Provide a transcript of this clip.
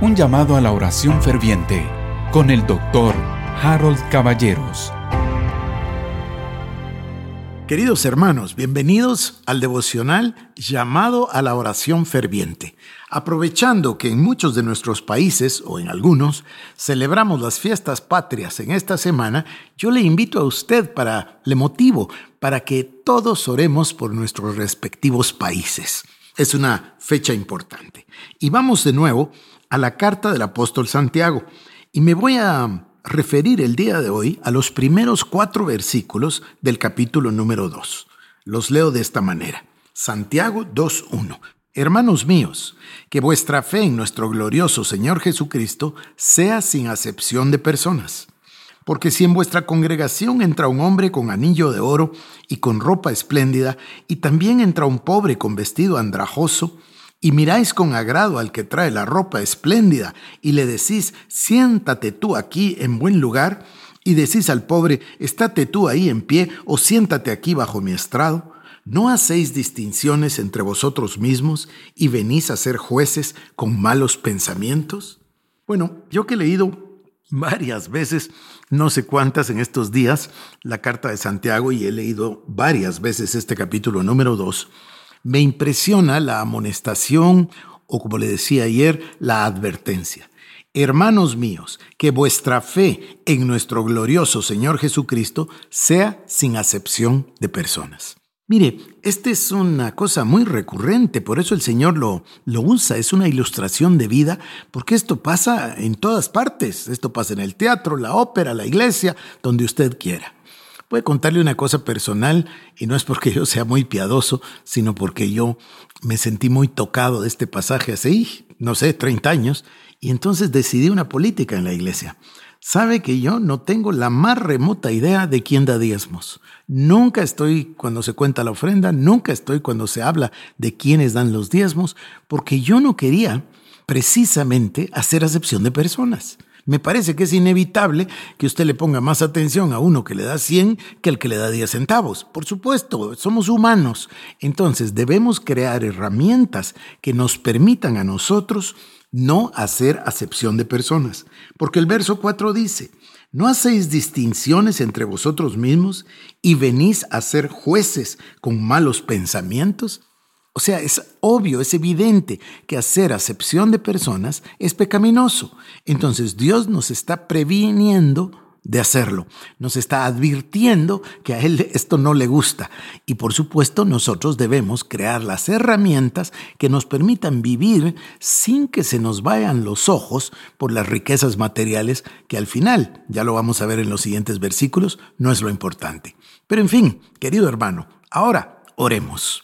Un llamado a la oración ferviente con el doctor Harold Caballeros. Queridos hermanos, bienvenidos al devocional llamado a la oración ferviente. Aprovechando que en muchos de nuestros países, o en algunos, celebramos las fiestas patrias en esta semana, yo le invito a usted para, le motivo, para que todos oremos por nuestros respectivos países. Es una fecha importante. Y vamos de nuevo a la carta del apóstol Santiago. Y me voy a referir el día de hoy a los primeros cuatro versículos del capítulo número 2. Los leo de esta manera. Santiago 2.1. Hermanos míos, que vuestra fe en nuestro glorioso Señor Jesucristo sea sin acepción de personas porque si en vuestra congregación entra un hombre con anillo de oro y con ropa espléndida, y también entra un pobre con vestido andrajoso, y miráis con agrado al que trae la ropa espléndida, y le decís, siéntate tú aquí en buen lugar, y decís al pobre, estate tú ahí en pie, o siéntate aquí bajo mi estrado, ¿no hacéis distinciones entre vosotros mismos y venís a ser jueces con malos pensamientos? Bueno, yo que he leído varias veces, no sé cuántas en estos días, la carta de Santiago y he leído varias veces este capítulo número 2, me impresiona la amonestación o como le decía ayer, la advertencia. Hermanos míos, que vuestra fe en nuestro glorioso Señor Jesucristo sea sin acepción de personas. Mire, esta es una cosa muy recurrente, por eso el Señor lo, lo usa, es una ilustración de vida, porque esto pasa en todas partes, esto pasa en el teatro, la ópera, la iglesia, donde usted quiera. Voy a contarle una cosa personal, y no es porque yo sea muy piadoso, sino porque yo me sentí muy tocado de este pasaje hace, no sé, 30 años, y entonces decidí una política en la iglesia sabe que yo no tengo la más remota idea de quién da diezmos. Nunca estoy cuando se cuenta la ofrenda, nunca estoy cuando se habla de quiénes dan los diezmos, porque yo no quería precisamente hacer acepción de personas. Me parece que es inevitable que usted le ponga más atención a uno que le da 100 que al que le da 10 centavos. Por supuesto, somos humanos. Entonces debemos crear herramientas que nos permitan a nosotros no hacer acepción de personas. Porque el verso 4 dice, no hacéis distinciones entre vosotros mismos y venís a ser jueces con malos pensamientos. O sea, es obvio, es evidente que hacer acepción de personas es pecaminoso. Entonces Dios nos está previniendo de hacerlo. Nos está advirtiendo que a Él esto no le gusta. Y por supuesto nosotros debemos crear las herramientas que nos permitan vivir sin que se nos vayan los ojos por las riquezas materiales que al final, ya lo vamos a ver en los siguientes versículos, no es lo importante. Pero en fin, querido hermano, ahora oremos.